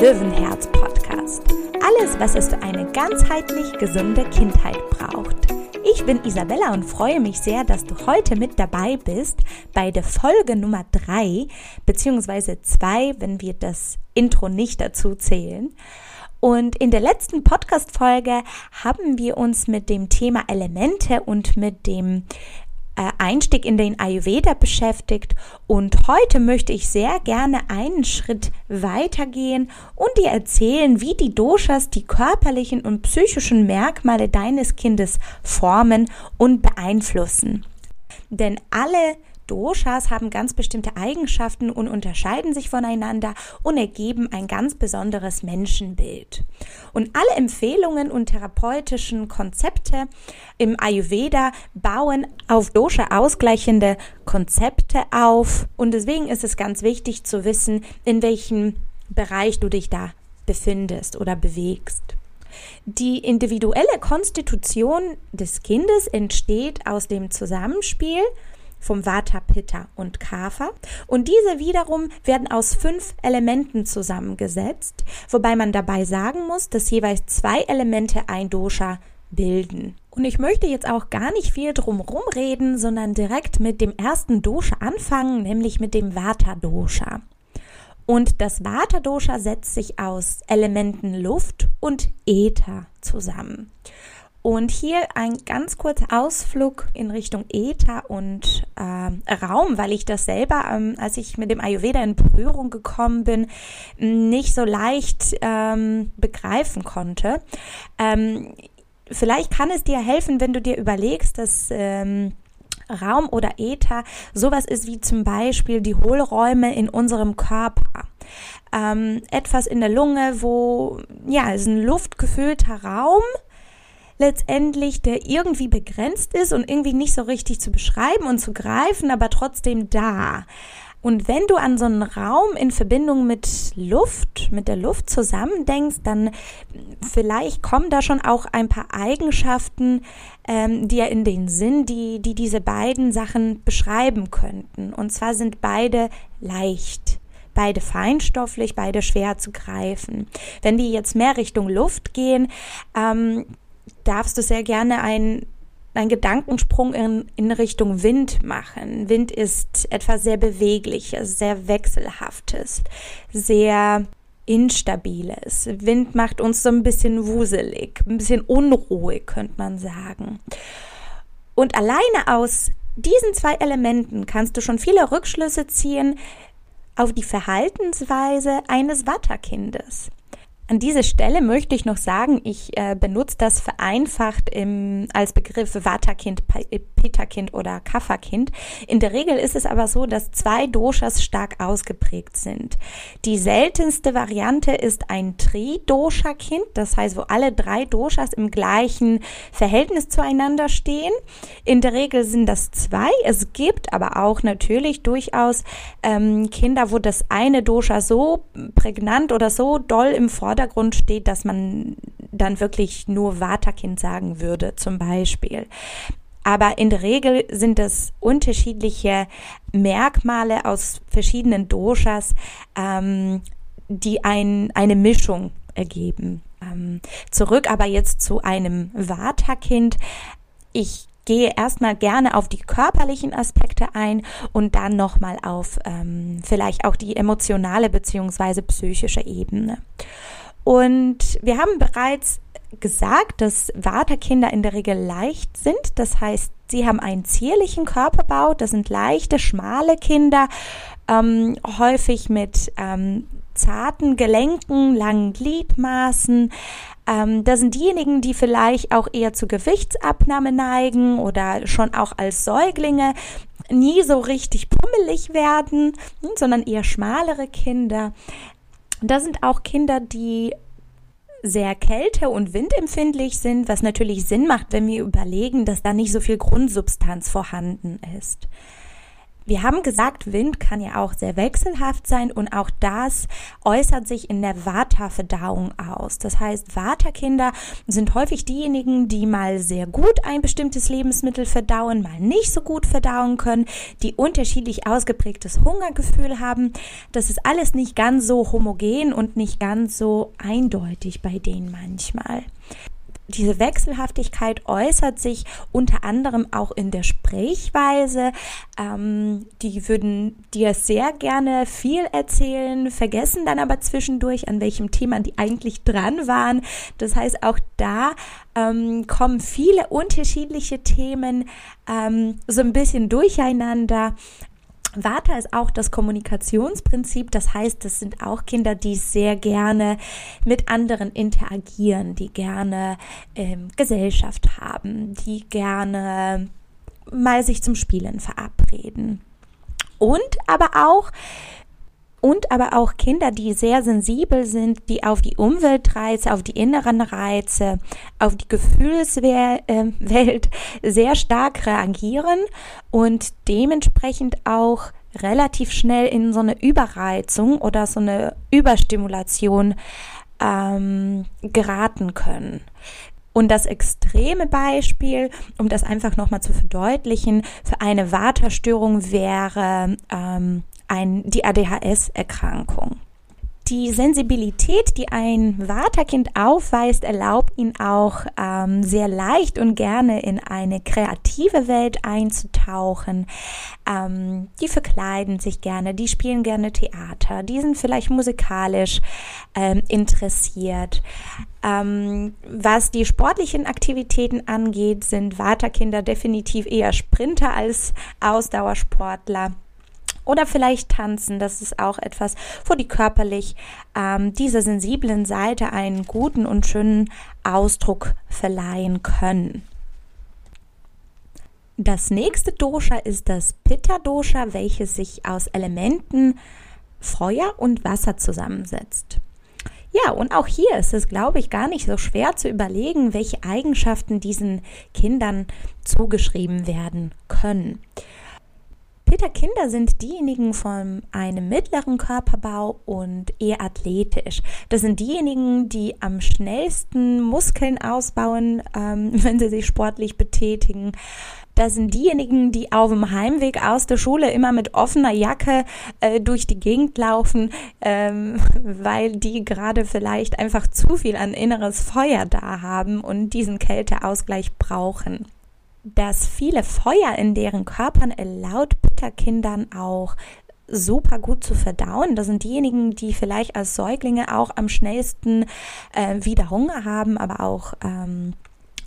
Löwenherz Podcast. Alles, was es für eine ganzheitlich gesunde Kindheit braucht. Ich bin Isabella und freue mich sehr, dass du heute mit dabei bist bei der Folge Nummer 3, beziehungsweise 2, wenn wir das Intro nicht dazu zählen. Und in der letzten Podcast-Folge haben wir uns mit dem Thema Elemente und mit dem Einstieg in den Ayurveda beschäftigt und heute möchte ich sehr gerne einen Schritt weitergehen und dir erzählen, wie die Doshas die körperlichen und psychischen Merkmale deines Kindes formen und beeinflussen. Denn alle Doshas haben ganz bestimmte Eigenschaften und unterscheiden sich voneinander und ergeben ein ganz besonderes Menschenbild. Und alle Empfehlungen und therapeutischen Konzepte im Ayurveda bauen auf Dosha ausgleichende Konzepte auf. Und deswegen ist es ganz wichtig zu wissen, in welchem Bereich du dich da befindest oder bewegst. Die individuelle Konstitution des Kindes entsteht aus dem Zusammenspiel vom Vata, Pitta und Kapha. Und diese wiederum werden aus fünf Elementen zusammengesetzt, wobei man dabei sagen muss, dass jeweils zwei Elemente ein Dosha bilden. Und ich möchte jetzt auch gar nicht viel drum reden, sondern direkt mit dem ersten Dosha anfangen, nämlich mit dem Vata Dosha. Und das Vata Dosha setzt sich aus Elementen Luft und Äther zusammen. Und hier ein ganz kurzer Ausflug in Richtung Äther und äh, Raum, weil ich das selber, ähm, als ich mit dem Ayurveda in Berührung gekommen bin, nicht so leicht ähm, begreifen konnte. Ähm, vielleicht kann es dir helfen, wenn du dir überlegst, dass ähm, Raum oder Äther sowas ist wie zum Beispiel die Hohlräume in unserem Körper. Ähm, etwas in der Lunge, wo, ja, es ist ein luftgefüllter Raum, letztendlich, der irgendwie begrenzt ist und irgendwie nicht so richtig zu beschreiben und zu greifen, aber trotzdem da. Und wenn du an so einen Raum in Verbindung mit Luft, mit der Luft zusammendenkst, dann vielleicht kommen da schon auch ein paar Eigenschaften ähm, dir in den Sinn, die, die diese beiden Sachen beschreiben könnten. Und zwar sind beide leicht beide feinstofflich, beide schwer zu greifen. Wenn wir jetzt mehr Richtung Luft gehen, ähm, darfst du sehr gerne ein einen Gedankensprung in, in Richtung Wind machen. Wind ist etwas sehr Bewegliches, sehr Wechselhaftes, sehr Instabiles. Wind macht uns so ein bisschen wuselig, ein bisschen unruhig, könnte man sagen. Und alleine aus diesen zwei Elementen kannst du schon viele Rückschlüsse ziehen auf die Verhaltensweise eines Watterkindes. An dieser Stelle möchte ich noch sagen, ich äh, benutze das vereinfacht im, als Begriff Vata-Kind, Pitta-Kind oder Kapha-Kind. In der Regel ist es aber so, dass zwei Doshas stark ausgeprägt sind. Die seltenste Variante ist ein Tri-Dosha-Kind, das heißt, wo alle drei Doshas im gleichen Verhältnis zueinander stehen. In der Regel sind das zwei. Es gibt aber auch natürlich durchaus ähm, Kinder, wo das eine Dosha so prägnant oder so doll im Vordergrund Vordergrund steht, dass man dann wirklich nur Vata-Kind sagen würde, zum Beispiel. Aber in der Regel sind es unterschiedliche Merkmale aus verschiedenen Doshas, ähm, die ein, eine Mischung ergeben. Ähm, zurück aber jetzt zu einem Vata-Kind. Ich gehe erstmal gerne auf die körperlichen Aspekte ein und dann nochmal auf ähm, vielleicht auch die emotionale beziehungsweise psychische Ebene. Und wir haben bereits gesagt, dass Vata-Kinder in der Regel leicht sind. Das heißt, sie haben einen zierlichen Körperbau. Das sind leichte, schmale Kinder, ähm, häufig mit ähm, zarten Gelenken, langen Gliedmaßen. Ähm, das sind diejenigen, die vielleicht auch eher zu Gewichtsabnahme neigen oder schon auch als Säuglinge nie so richtig pummelig werden, sondern eher schmalere Kinder. Da sind auch Kinder, die sehr kälte- und windempfindlich sind, was natürlich Sinn macht, wenn wir überlegen, dass da nicht so viel Grundsubstanz vorhanden ist. Wir haben gesagt, Wind kann ja auch sehr wechselhaft sein und auch das äußert sich in der Vata-Verdauung aus. Das heißt, Vata-Kinder sind häufig diejenigen, die mal sehr gut ein bestimmtes Lebensmittel verdauen, mal nicht so gut verdauen können, die unterschiedlich ausgeprägtes Hungergefühl haben. Das ist alles nicht ganz so homogen und nicht ganz so eindeutig bei denen manchmal diese Wechselhaftigkeit äußert sich unter anderem auch in der Sprechweise. Ähm, die würden dir sehr gerne viel erzählen, vergessen dann aber zwischendurch, an welchem Thema die eigentlich dran waren. Das heißt, auch da ähm, kommen viele unterschiedliche Themen ähm, so ein bisschen durcheinander. Vata ist auch das Kommunikationsprinzip. Das heißt, das sind auch Kinder, die sehr gerne mit anderen interagieren, die gerne ähm, Gesellschaft haben, die gerne mal sich zum Spielen verabreden. Und aber auch und aber auch Kinder, die sehr sensibel sind, die auf die Umweltreize, auf die inneren Reize, auf die Gefühlswelt äh, sehr stark reagieren und dementsprechend auch relativ schnell in so eine Überreizung oder so eine Überstimulation ähm, geraten können. Und das extreme Beispiel, um das einfach nochmal zu verdeutlichen, für eine Waterstörung wäre ähm, ein, die ADHS-Erkrankung. Die Sensibilität, die ein Vaterkind aufweist, erlaubt ihn auch ähm, sehr leicht und gerne in eine kreative Welt einzutauchen. Ähm, die verkleiden sich gerne, die spielen gerne Theater, die sind vielleicht musikalisch ähm, interessiert. Ähm, was die sportlichen Aktivitäten angeht, sind Vaterkinder definitiv eher Sprinter als Ausdauersportler. Oder vielleicht tanzen, das ist auch etwas, wo die körperlich ähm, dieser sensiblen Seite einen guten und schönen Ausdruck verleihen können. Das nächste Dosha ist das Pitta-Dosha, welches sich aus Elementen Feuer und Wasser zusammensetzt. Ja, und auch hier ist es, glaube ich, gar nicht so schwer zu überlegen, welche Eigenschaften diesen Kindern zugeschrieben werden können. Peter-Kinder sind diejenigen von einem mittleren Körperbau und eher athletisch. Das sind diejenigen, die am schnellsten Muskeln ausbauen, ähm, wenn sie sich sportlich betätigen. Das sind diejenigen, die auf dem Heimweg aus der Schule immer mit offener Jacke äh, durch die Gegend laufen, ähm, weil die gerade vielleicht einfach zu viel an inneres Feuer da haben und diesen Kälteausgleich brauchen dass viele Feuer in deren Körpern laut Bitterkindern auch super gut zu verdauen. Das sind diejenigen, die vielleicht als Säuglinge auch am schnellsten äh, wieder Hunger haben, aber auch ähm,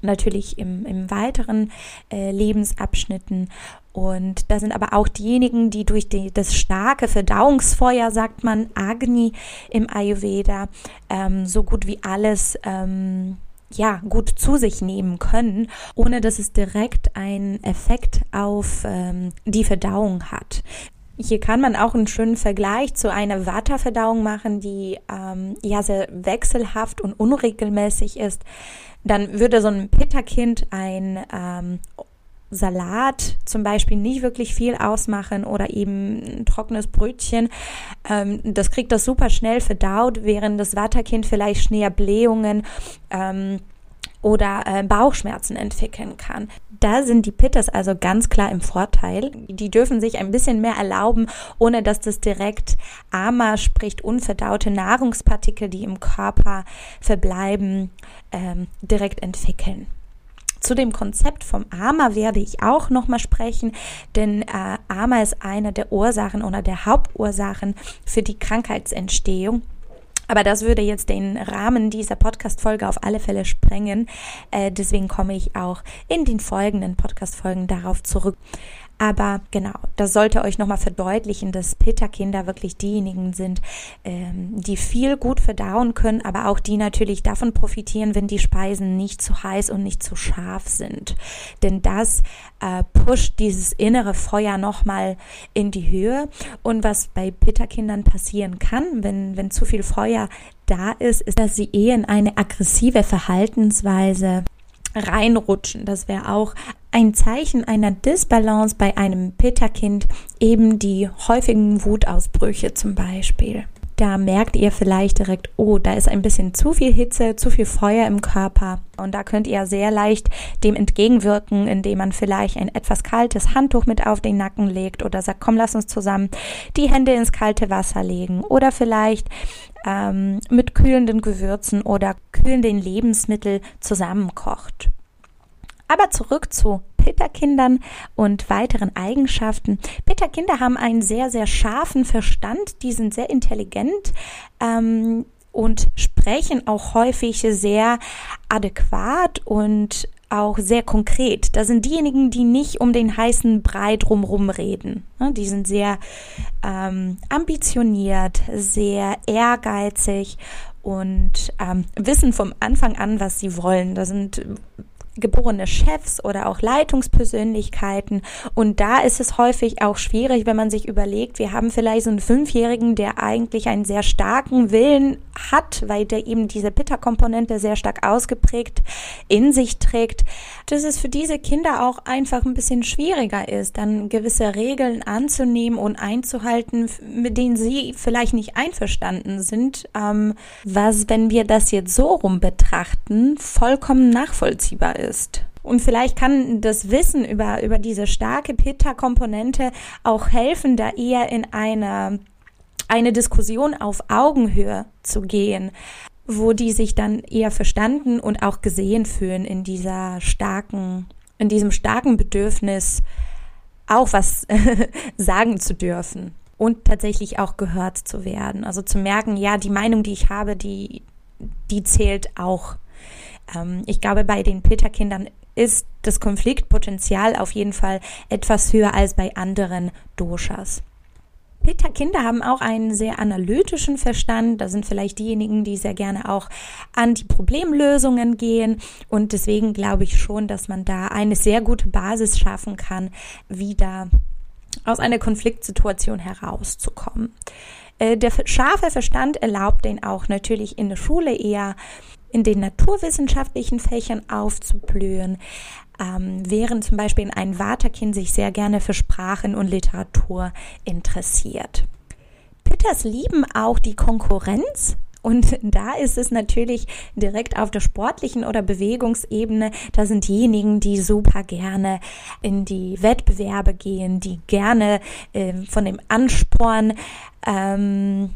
natürlich im, im weiteren äh, Lebensabschnitten. Und da sind aber auch diejenigen, die durch die, das starke Verdauungsfeuer, sagt man Agni im Ayurveda, ähm, so gut wie alles ähm, ja, gut zu sich nehmen können, ohne dass es direkt einen Effekt auf ähm, die Verdauung hat. Hier kann man auch einen schönen Vergleich zu einer Vata-Verdauung machen, die ähm, ja sehr wechselhaft und unregelmäßig ist. Dann würde so ein Pitta-Kind ein ähm, Salat zum Beispiel nicht wirklich viel ausmachen oder eben ein trockenes Brötchen. Ähm, das kriegt das super schnell verdaut, während das Watterkind vielleicht schneller Blähungen ähm, oder äh, Bauchschmerzen entwickeln kann. Da sind die Pitters also ganz klar im Vorteil. Die dürfen sich ein bisschen mehr erlauben, ohne dass das direkt Ama, spricht unverdaute Nahrungspartikel, die im Körper verbleiben, ähm, direkt entwickeln. Zu dem Konzept vom AMA werde ich auch nochmal sprechen, denn äh, AMA ist eine der Ursachen oder der Hauptursachen für die Krankheitsentstehung. Aber das würde jetzt den Rahmen dieser Podcast-Folge auf alle Fälle sprengen. Äh, deswegen komme ich auch in den folgenden Podcast-Folgen darauf zurück. Aber genau, das sollte euch nochmal verdeutlichen, dass Pitta-Kinder wirklich diejenigen sind, ähm, die viel gut verdauen können, aber auch die natürlich davon profitieren, wenn die Speisen nicht zu heiß und nicht zu scharf sind. Denn das äh, pusht dieses innere Feuer nochmal in die Höhe. Und was bei Pitta-Kindern passieren kann, wenn, wenn zu viel Feuer da ist, ist, dass sie eher in eine aggressive Verhaltensweise reinrutschen. Das wäre auch ein Zeichen einer Disbalance bei einem Pitta-Kind eben die häufigen Wutausbrüche zum Beispiel. Da merkt ihr vielleicht direkt, oh, da ist ein bisschen zu viel Hitze, zu viel Feuer im Körper. Und da könnt ihr sehr leicht dem entgegenwirken, indem man vielleicht ein etwas kaltes Handtuch mit auf den Nacken legt oder sagt, komm, lass uns zusammen die Hände ins kalte Wasser legen. Oder vielleicht ähm, mit kühlenden Gewürzen oder kühlenden Lebensmitteln zusammenkocht. Aber zurück zu Peterkindern und weiteren Eigenschaften. Peterkinder haben einen sehr, sehr scharfen Verstand, die sind sehr intelligent. Ähm, und sprechen auch häufig sehr adäquat und auch sehr konkret. Das sind diejenigen, die nicht um den heißen Brei drumherum reden. Die sind sehr ähm, ambitioniert, sehr ehrgeizig und ähm, wissen vom Anfang an, was sie wollen. Da sind geborene Chefs oder auch Leitungspersönlichkeiten. Und da ist es häufig auch schwierig, wenn man sich überlegt, wir haben vielleicht so einen Fünfjährigen, der eigentlich einen sehr starken Willen hat, weil der eben diese Pitta-Komponente sehr stark ausgeprägt in sich trägt, dass es für diese Kinder auch einfach ein bisschen schwieriger ist, dann gewisse Regeln anzunehmen und einzuhalten, mit denen sie vielleicht nicht einverstanden sind, ähm, was, wenn wir das jetzt so rum betrachten, vollkommen nachvollziehbar ist. Und vielleicht kann das Wissen über, über diese starke Pitta-Komponente auch helfen, da eher in eine, eine Diskussion auf Augenhöhe zu gehen, wo die sich dann eher verstanden und auch gesehen fühlen in dieser starken, in diesem starken Bedürfnis, auch was sagen zu dürfen und tatsächlich auch gehört zu werden. Also zu merken, ja, die Meinung, die ich habe, die, die zählt auch. Ähm, ich glaube, bei den Peterkindern ist das Konfliktpotenzial auf jeden Fall etwas höher als bei anderen Doshas. Peter-Kinder haben auch einen sehr analytischen Verstand. Da sind vielleicht diejenigen, die sehr gerne auch an die Problemlösungen gehen. Und deswegen glaube ich schon, dass man da eine sehr gute Basis schaffen kann, wieder aus einer Konfliktsituation herauszukommen. Äh, der scharfe Verstand erlaubt den auch natürlich in der Schule eher in den naturwissenschaftlichen Fächern aufzublühen, ähm, während zum Beispiel ein Waterkind sich sehr gerne für Sprachen und Literatur interessiert. Pitters lieben auch die Konkurrenz, und da ist es natürlich direkt auf der sportlichen oder Bewegungsebene, da sind diejenigen, die super gerne in die Wettbewerbe gehen, die gerne äh, von dem Ansporn ähm,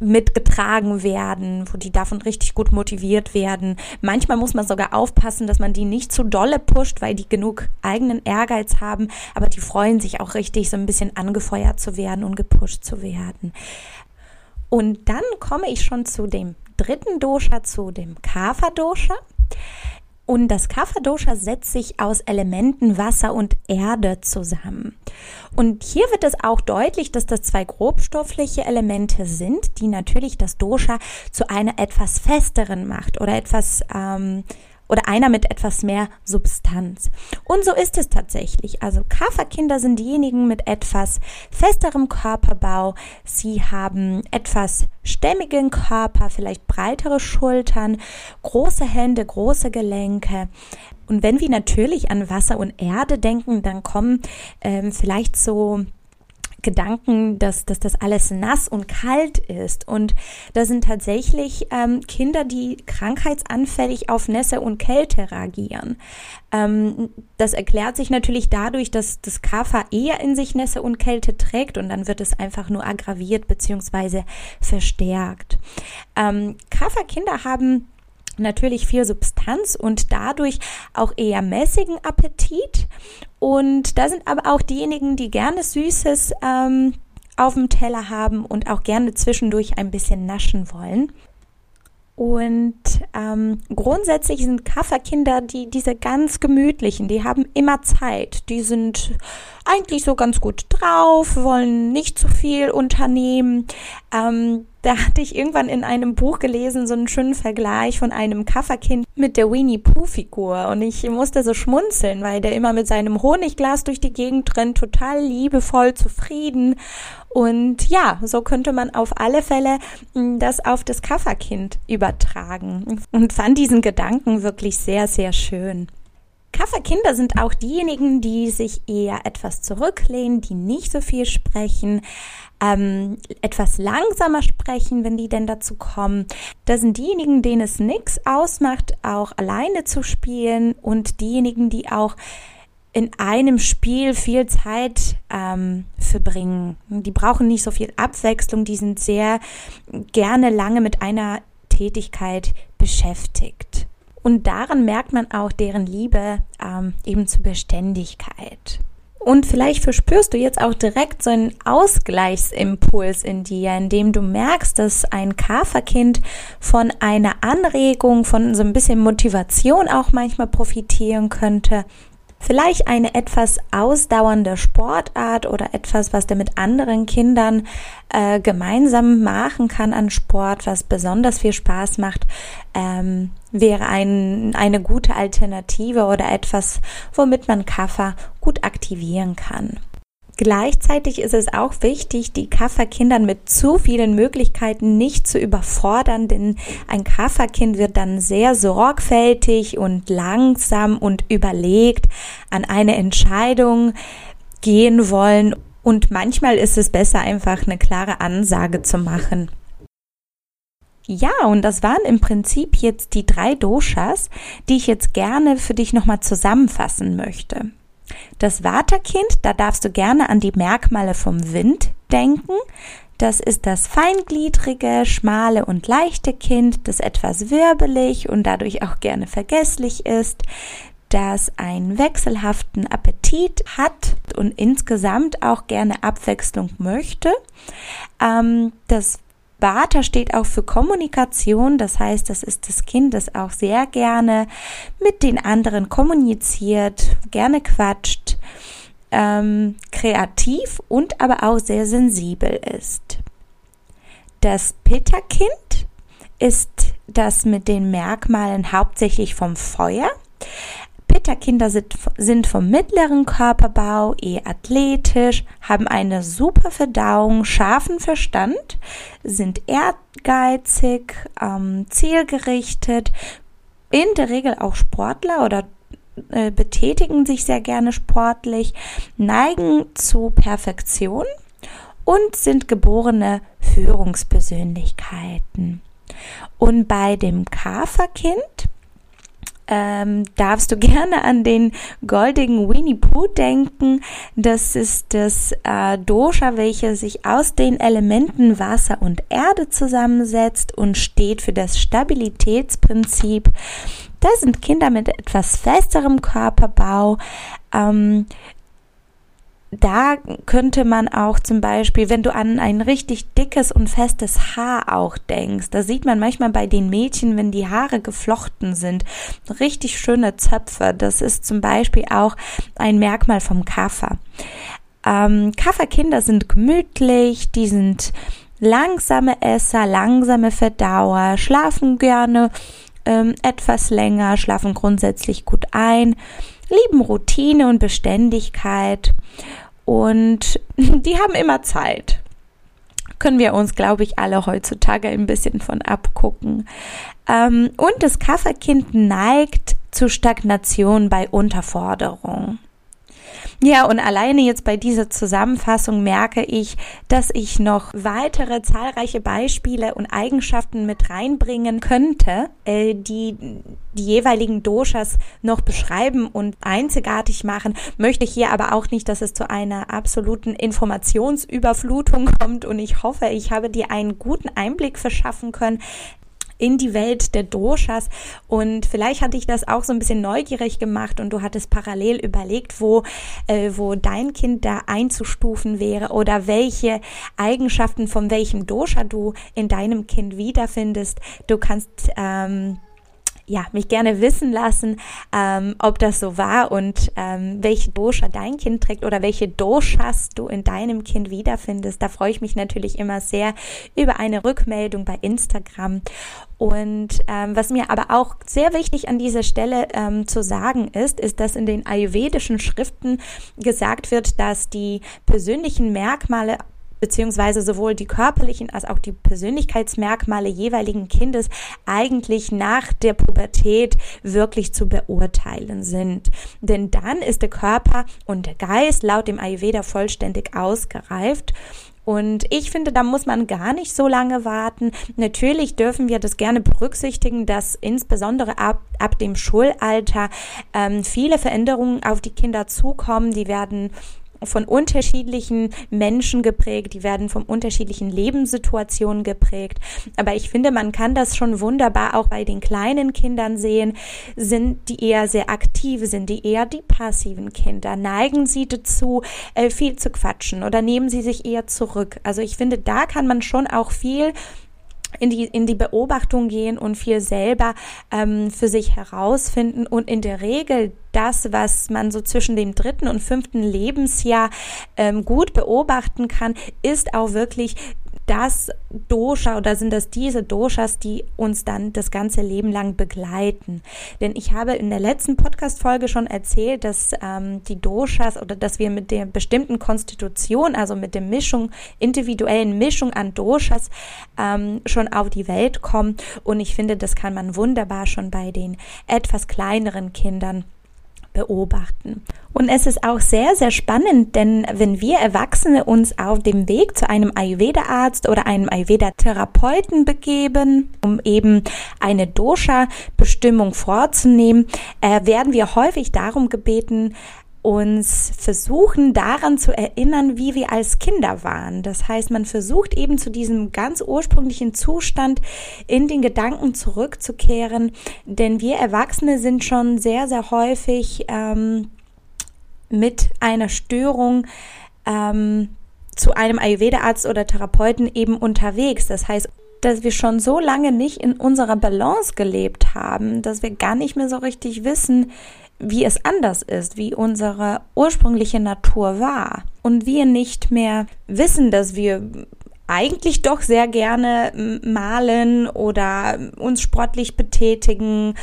mitgetragen werden, wo die davon richtig gut motiviert werden. Manchmal muss man sogar aufpassen, dass man die nicht zu dolle pusht, weil die genug eigenen Ehrgeiz haben, aber die freuen sich auch richtig, so ein bisschen angefeuert zu werden und gepusht zu werden. Und dann komme ich schon zu dem dritten Dosha, zu dem Kapha-Dosha. Und das Kapha-Dosha setzt sich aus Elementen Wasser und Erde zusammen. Und hier wird es auch deutlich, dass das zwei grobstoffliche Elemente sind, die natürlich das Dosha zu einer etwas festeren macht oder etwas ähm, oder einer mit etwas mehr Substanz. Und so ist es tatsächlich. Also Kaferkinder sind diejenigen mit etwas festerem Körperbau. Sie haben etwas stämmigen Körper, vielleicht breitere Schultern, große Hände, große Gelenke. Und wenn wir natürlich an Wasser und Erde denken, dann kommen ähm, vielleicht so Gedanken, dass, dass das alles nass und kalt ist. Und da sind tatsächlich ähm, Kinder, die krankheitsanfällig auf Nässe und Kälte reagieren. Ähm, das erklärt sich natürlich dadurch, dass das Kafa eher in sich Nässe und Kälte trägt und dann wird es einfach nur aggraviert bzw. verstärkt. Ähm, Kafa-Kinder haben natürlich viel Substanz und dadurch auch eher mäßigen Appetit. Und da sind aber auch diejenigen, die gerne Süßes ähm, auf dem Teller haben und auch gerne zwischendurch ein bisschen naschen wollen. Und ähm, grundsätzlich sind Kafferkinder die diese ganz gemütlichen, die haben immer Zeit, die sind eigentlich so ganz gut drauf, wollen nicht zu viel unternehmen. Ähm, da hatte ich irgendwann in einem Buch gelesen, so einen schönen Vergleich von einem Kafferkind mit der Winnie Pooh Figur. Und ich musste so schmunzeln, weil der immer mit seinem Honigglas durch die Gegend rennt, total liebevoll, zufrieden. Und ja, so könnte man auf alle Fälle hm, das auf das Kafferkind übertragen. Und fand diesen Gedanken wirklich sehr, sehr schön. Kafferkinder sind auch diejenigen, die sich eher etwas zurücklehnen, die nicht so viel sprechen, ähm, etwas langsamer sprechen, wenn die denn dazu kommen. Das sind diejenigen, denen es nichts ausmacht, auch alleine zu spielen und diejenigen, die auch in einem Spiel viel Zeit ähm, verbringen. Die brauchen nicht so viel Abwechslung, die sind sehr gerne lange mit einer Tätigkeit beschäftigt. Und daran merkt man auch deren Liebe ähm, eben zur Beständigkeit. Und vielleicht verspürst du jetzt auch direkt so einen Ausgleichsimpuls in dir, indem du merkst, dass ein Kaferkind von einer Anregung, von so ein bisschen Motivation auch manchmal profitieren könnte Vielleicht eine etwas ausdauernde Sportart oder etwas, was der mit anderen Kindern äh, gemeinsam machen kann an Sport, was besonders viel Spaß macht, ähm, wäre ein, eine gute Alternative oder etwas, womit man Kaffer gut aktivieren kann. Gleichzeitig ist es auch wichtig, die Kafferkindern mit zu vielen Möglichkeiten nicht zu überfordern, denn ein Kafferkind wird dann sehr sorgfältig und langsam und überlegt an eine Entscheidung gehen wollen. Und manchmal ist es besser, einfach eine klare Ansage zu machen. Ja, und das waren im Prinzip jetzt die drei Doshas, die ich jetzt gerne für dich nochmal zusammenfassen möchte. Das Waterkind, da darfst du gerne an die Merkmale vom Wind denken. Das ist das feingliedrige, schmale und leichte Kind, das etwas wirbelig und dadurch auch gerne vergesslich ist, das einen wechselhaften Appetit hat und insgesamt auch gerne Abwechslung möchte. Ähm, das Vata steht auch für Kommunikation, das heißt, das ist das Kind, das auch sehr gerne mit den anderen kommuniziert, gerne quatscht, ähm, kreativ und aber auch sehr sensibel ist. Das Pitta-Kind ist das mit den Merkmalen hauptsächlich vom Feuer. Pitta-Kinder sind, vom mittleren Körperbau, eher athletisch, haben eine super Verdauung, scharfen Verstand, sind ehrgeizig, ähm, zielgerichtet, in der Regel auch Sportler oder äh, betätigen sich sehr gerne sportlich, neigen zu Perfektion und sind geborene Führungspersönlichkeiten. Und bei dem Kaferkind ähm, darfst du gerne an den goldigen Winnie Pooh denken. Das ist das äh, Dosha, welches sich aus den Elementen Wasser und Erde zusammensetzt und steht für das Stabilitätsprinzip. Das sind Kinder mit etwas festerem Körperbau, ähm, da könnte man auch zum Beispiel, wenn du an ein richtig dickes und festes Haar auch denkst, da sieht man manchmal bei den Mädchen, wenn die Haare geflochten sind, richtig schöne Zöpfe. Das ist zum Beispiel auch ein Merkmal vom Kaffer. Ähm, Kafferkinder sind gemütlich, die sind langsame Esser, langsame Verdauer, schlafen gerne ähm, etwas länger, schlafen grundsätzlich gut ein, lieben Routine und Beständigkeit und die haben immer Zeit. Können wir uns, glaube ich, alle heutzutage ein bisschen von abgucken. Ähm, und das Kafferkind neigt zu Stagnation bei Unterforderung. Ja, und alleine jetzt bei dieser Zusammenfassung merke ich, dass ich noch weitere zahlreiche Beispiele und Eigenschaften mit reinbringen könnte, äh, die die jeweiligen Doshas noch beschreiben und einzigartig machen. Möchte hier aber auch nicht, dass es zu einer absoluten Informationsüberflutung kommt und ich hoffe, ich habe dir einen guten Einblick verschaffen können, in die Welt der Doshas und vielleicht hatte ich das auch so ein bisschen neugierig gemacht und du hattest parallel überlegt, wo, äh, wo dein Kind da einzustufen wäre oder welche Eigenschaften von welchem Dosha du in deinem Kind wiederfindest. Du kannst ähm, ja, mich gerne wissen lassen, ähm, ob das so war und ähm, welche Dosha dein Kind trägt oder welche Doshas du in deinem Kind wiederfindest. Da freue ich mich natürlich immer sehr über eine Rückmeldung bei Instagram. Und ähm, was mir aber auch sehr wichtig an dieser Stelle ähm, zu sagen ist, ist, dass in den ayurvedischen Schriften gesagt wird, dass die persönlichen Merkmale beziehungsweise sowohl die körperlichen als auch die Persönlichkeitsmerkmale jeweiligen Kindes eigentlich nach der Pubertät wirklich zu beurteilen sind. Denn dann ist der Körper und der Geist laut dem Ayurveda vollständig ausgereift und ich finde, da muss man gar nicht so lange warten. Natürlich dürfen wir das gerne berücksichtigen, dass insbesondere ab, ab dem Schulalter ähm, viele Veränderungen auf die Kinder zukommen. Die werden von unterschiedlichen Menschen geprägt, die werden von unterschiedlichen Lebenssituationen geprägt. Aber ich finde, man kann das schon wunderbar auch bei den kleinen Kindern sehen. Sind die eher sehr aktiv, sind die eher die passiven Kinder? Neigen sie dazu, äh, viel zu quatschen oder nehmen sie sich eher zurück? Also ich finde, da kann man schon auch viel in die, in die Beobachtung gehen und viel selber ähm, für sich herausfinden. Und in der Regel das, was man so zwischen dem dritten und fünften Lebensjahr ähm, gut beobachten kann, ist auch wirklich das Dosha oder sind das diese Doshas, die uns dann das ganze Leben lang begleiten? Denn ich habe in der letzten Podcast-Folge schon erzählt, dass ähm, die Doshas oder dass wir mit der bestimmten Konstitution, also mit der Mischung, individuellen Mischung an Doshas ähm, schon auf die Welt kommen. Und ich finde, das kann man wunderbar schon bei den etwas kleineren Kindern beobachten. Und es ist auch sehr, sehr spannend, denn wenn wir Erwachsene uns auf dem Weg zu einem Ayurveda-Arzt oder einem Ayurveda-Therapeuten begeben, um eben eine Dosha-Bestimmung vorzunehmen, äh, werden wir häufig darum gebeten, uns versuchen daran zu erinnern, wie wir als Kinder waren. Das heißt, man versucht eben zu diesem ganz ursprünglichen Zustand in den Gedanken zurückzukehren, denn wir Erwachsene sind schon sehr, sehr häufig ähm, mit einer Störung ähm, zu einem Ayurveda-Arzt oder Therapeuten eben unterwegs. Das heißt, dass wir schon so lange nicht in unserer Balance gelebt haben, dass wir gar nicht mehr so richtig wissen, wie es anders ist, wie unsere ursprüngliche Natur war. Und wir nicht mehr wissen, dass wir eigentlich doch sehr gerne malen oder uns sportlich betätigen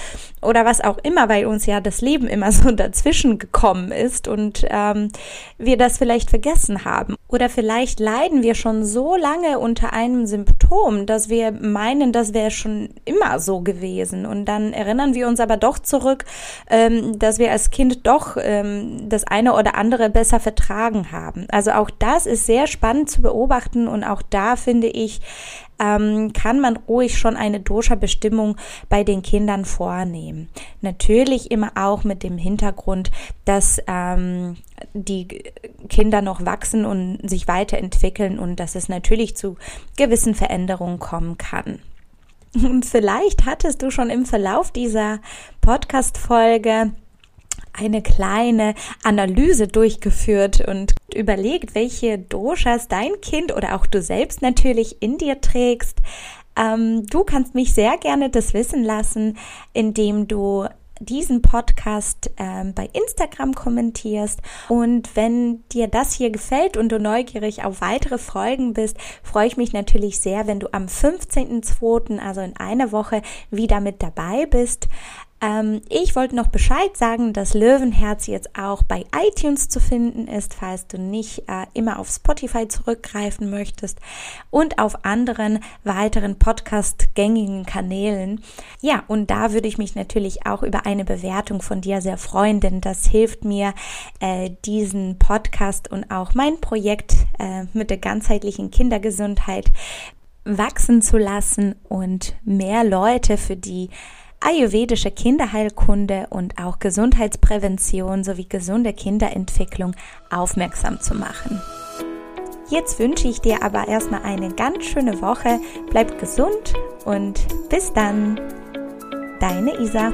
oder was auch immer, weil uns ja das Leben immer so dazwischen gekommen ist und ähm, wir das vielleicht vergessen haben. Oder vielleicht leiden wir schon so lange unter einem Symptom, dass wir meinen, das wäre schon immer so gewesen. Und dann erinnern wir uns aber doch zurück, ähm, dass wir als Kind doch ähm, das eine oder andere besser vertragen haben. Also auch das ist sehr spannend zu beobachten und auch da finde ich, ähm, kann man ruhig schon eine Dosha-Bestimmung bei den Kindern vornehmen. Natürlich immer auch mit dem Hintergrund, dass ähm, die Kinder noch wachsen und sich weiterentwickeln und dass es natürlich zu gewissen Veränderungen kommen kann. Und vielleicht hattest du schon im Verlauf dieser Podcast-Folge eine kleine Analyse durchgeführt und überlegt, welche Doshas dein Kind oder auch du selbst natürlich in dir trägst. Ähm, du kannst mich sehr gerne das wissen lassen, indem du diesen Podcast ähm, bei Instagram kommentierst. Und wenn dir das hier gefällt und du neugierig auf weitere Folgen bist, freue ich mich natürlich sehr, wenn du am 15.02., also in einer Woche, wieder mit dabei bist. Ähm, ich wollte noch Bescheid sagen, dass Löwenherz jetzt auch bei iTunes zu finden ist, falls du nicht äh, immer auf Spotify zurückgreifen möchtest und auf anderen weiteren Podcast-gängigen Kanälen. Ja, und da würde ich mich natürlich auch über eine Bewertung von dir sehr freuen, denn das hilft mir, äh, diesen Podcast und auch mein Projekt äh, mit der ganzheitlichen Kindergesundheit wachsen zu lassen und mehr Leute für die ayurvedische Kinderheilkunde und auch Gesundheitsprävention sowie gesunde Kinderentwicklung aufmerksam zu machen. Jetzt wünsche ich dir aber erstmal eine ganz schöne Woche. Bleib gesund und bis dann. Deine Isa.